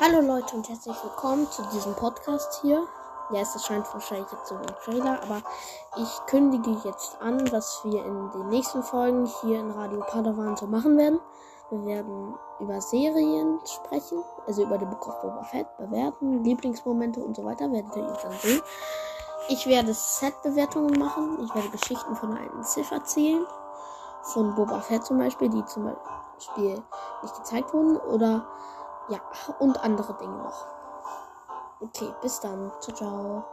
Hallo Leute und herzlich willkommen zu diesem Podcast hier. Ja, es erscheint wahrscheinlich jetzt so ein Trailer, aber ich kündige jetzt an, was wir in den nächsten Folgen hier in Radio Padawan so machen werden. Wir werden über Serien sprechen, also über den Book of Boba Fett, bewerten, Lieblingsmomente und so weiter, werdet ihr dann sehen. Ich werde Set-Bewertungen machen, ich werde Geschichten von alten Sith erzählen, von Boba Fett zum Beispiel, die zum Beispiel nicht gezeigt wurden, oder ja, und andere Dinge noch. Okay, bis dann. Ciao, ciao.